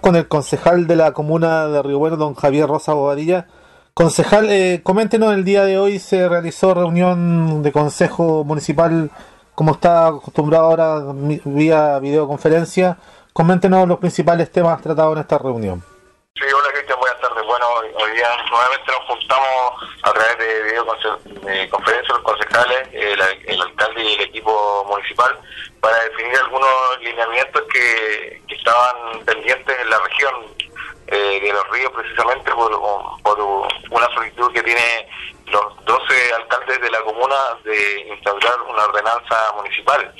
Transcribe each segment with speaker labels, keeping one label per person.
Speaker 1: con el concejal de la comuna de Río Bueno, don Javier Rosa Bobadilla. Concejal, eh, coméntenos, el día de hoy se realizó reunión de consejo municipal, como está acostumbrado ahora vía videoconferencia. Coméntenos los principales temas tratados en esta reunión.
Speaker 2: Sí, hola Cristian, buenas tardes. Bueno, hoy día nuevamente nos juntamos a través de videoconferencia los concejales, el, alcalde y el equipo municipal para definir algunos lineamientos que, estaban pendientes en la región eh, de los ríos precisamente por, una solicitud que tiene los 12 alcaldes de la comuna de instaurar una ordenanza municipal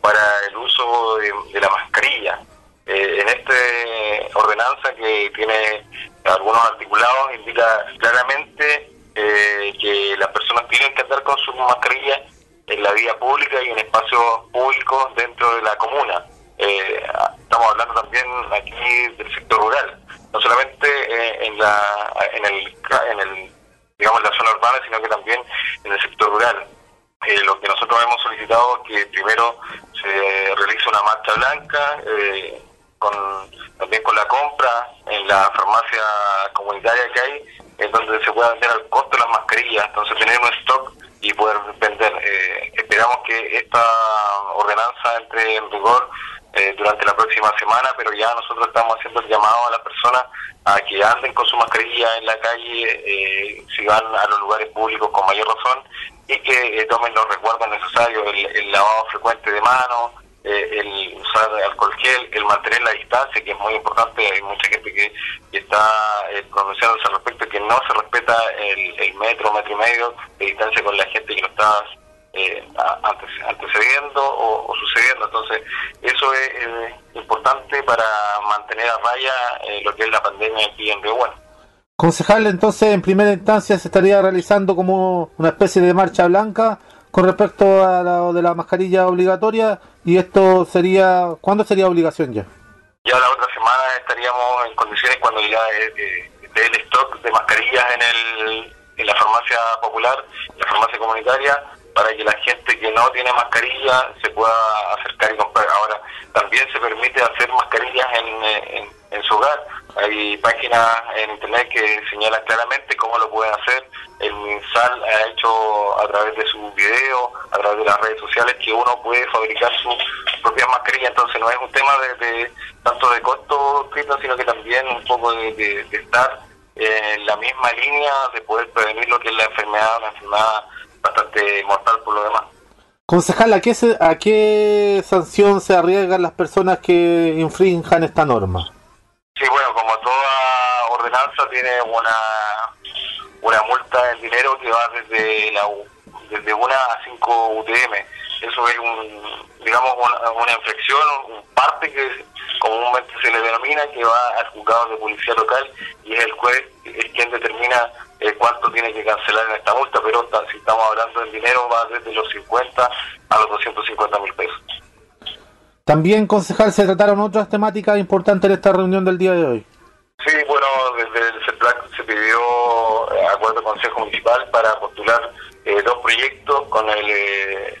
Speaker 2: para el uso de la mascarilla. Eh, en esta ordenanza que tiene algunos articulados indica claramente eh, que las personas tienen que andar con su mascarilla en la vía pública y en espacios públicos dentro de la comuna. Eh, estamos hablando también aquí del sector rural, no solamente en la en el, en el digamos la zona urbana, sino que también en el sector rural. lo que nosotros hemos solicitado es que primero se realice una marcha blanca, eh, con también con la compra en la farmacia comunitaria que hay, en donde se pueda vender al costo las mascarillas, entonces tener un stock y poder vender. Eh, esperamos que esta ordenanza entre en vigor eh, durante la próxima semana, pero ya nosotros estamos haciendo el llamado a las personas a que anden con su mascarilla en la calle, eh, si van a los lugares públicos con mayor razón, y que tomen los resguardos necesarios, el lavado frecuente de manos, eh, el usar alcohol gel, el mantener la distancia, que es muy importante. Hay mucha gente que, está eh, pronunciándose al respecto, que no se respeta el, metro, metro y medio de distancia con la gente que lo está eh, antecediendo o, sucediendo. Entonces, eso es importante para mantener a raya eh, lo que es la pandemia aquí en Río Bueno.
Speaker 1: Concejal, entonces, en primera instancia se estaría realizando como una especie de marcha blanca con respecto a la de la mascarilla obligatoria y esto sería, ¿cuándo sería obligación ya?
Speaker 2: Ya la otra semana estaríamos en condiciones cuando ya esté el stock de mascarillas en, el, en la farmacia popular, la farmacia comunitaria, para que la gente que no tiene mascarilla se pueda acercar y comprar. Ahora, también se permite hacer mascarillas en, en su hogar. Hay páginas en internet que señalan claramente cómo lo pueden hacer MinSal ha hecho a través de sus videos, a través de las redes sociales, que uno puede fabricar su propia mascarilla. Entonces no es un tema de, tanto de costo, sino que también un poco de, estar en la misma línea de poder prevenir lo que es la enfermedad, una enfermedad bastante mortal por lo demás.
Speaker 1: Concejal, ¿a qué, ¿a qué sanción se arriesgan las personas que infrinjan esta norma?
Speaker 2: Sí, bueno, como toda ordenanza tiene una una multa en dinero que va desde la desde una a 5 UTM. Eso es un, digamos, una, inflexión, un parte que comúnmente se le denomina, que va al juzgado de policía local y es el juez es quien determina eh, cuánto tiene que cancelar en esta multa, pero si estamos hablando en dinero va desde los 50 a los 250 mil pesos.
Speaker 1: También, concejal, se trataron otras temáticas importantes en esta reunión del día de hoy.
Speaker 2: Sí, bueno, desde el CEPLAC se pidió eh, acuerdo Consejo Municipal para postular eh, dos proyectos con el eh,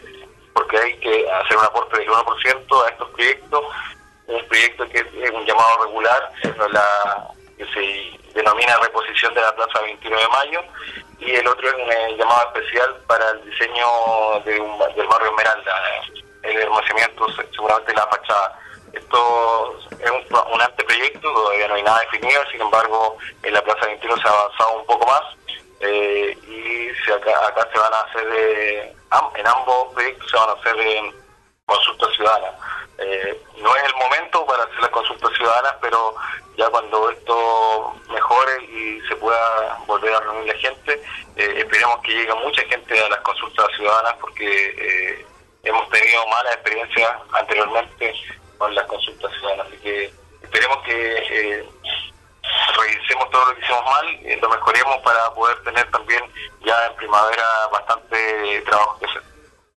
Speaker 2: porque hay que hacer un aporte del 1% a estos proyectos. Un proyecto que es un llamado regular, la, que se denomina reposición de la Plaza 21 de Mayo, y el otro es un llamado especial para el diseño de del barrio Esmeralda, el hermosamiento seguramente la fachada. Esto es un, anteproyecto, no hay nada definido, sin embargo, en la Plaza 21 se ha avanzado un poco más eh, y se acá, se van a hacer, eh, en ambos proyectos se van a hacer eh, consultas ciudadanas. no es el momento para hacer las consultas ciudadanas, pero ya cuando esto mejore y se pueda volver a reunir la gente, esperemos que llegue mucha gente a las consultas ciudadanas porque hemos tenido malas experiencias anteriormente con las consultas ciudadanas. Así que esperemos que eh, revisemos todo lo que hicimos mal, y lo mejoremos para poder tener también ya en primavera bastante trabajo que hacer.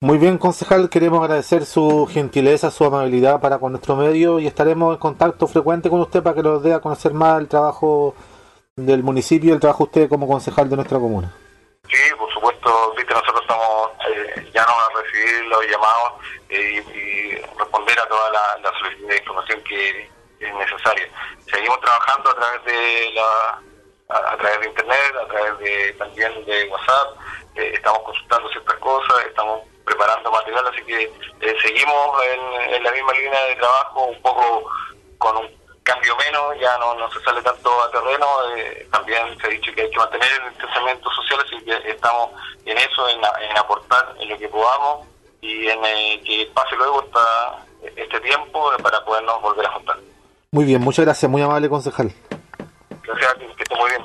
Speaker 1: Muy bien, concejal, queremos agradecer su gentileza, su amabilidad para con nuestro medio y estaremos en contacto frecuente con usted para que nos dé a conocer más el trabajo del municipio y el trabajo de usted como concejal de nuestra comuna.
Speaker 2: Sí, por supuesto, viste, nosotros estamos eh, ya no a recibir los llamados eh, y, responder a toda la, solicitud de información que, es necesaria. Seguimos trabajando a través de la a, través de internet, a través de también de WhatsApp, eh, estamos consultando ciertas cosas, estamos preparando material, así que eh, seguimos en, la misma línea de trabajo, un poco con un cambio menos, ya no, no se sale tanto a terreno, eh, también se ha dicho que hay que mantener el distanciamiento social, así que estamos en eso, en, aportar en lo que podamos y en que pase luego esta, este tiempo para podernos volver a juntar.
Speaker 1: Muy bien, muchas gracias, muy amable concejal.
Speaker 2: Gracias que esté muy bien.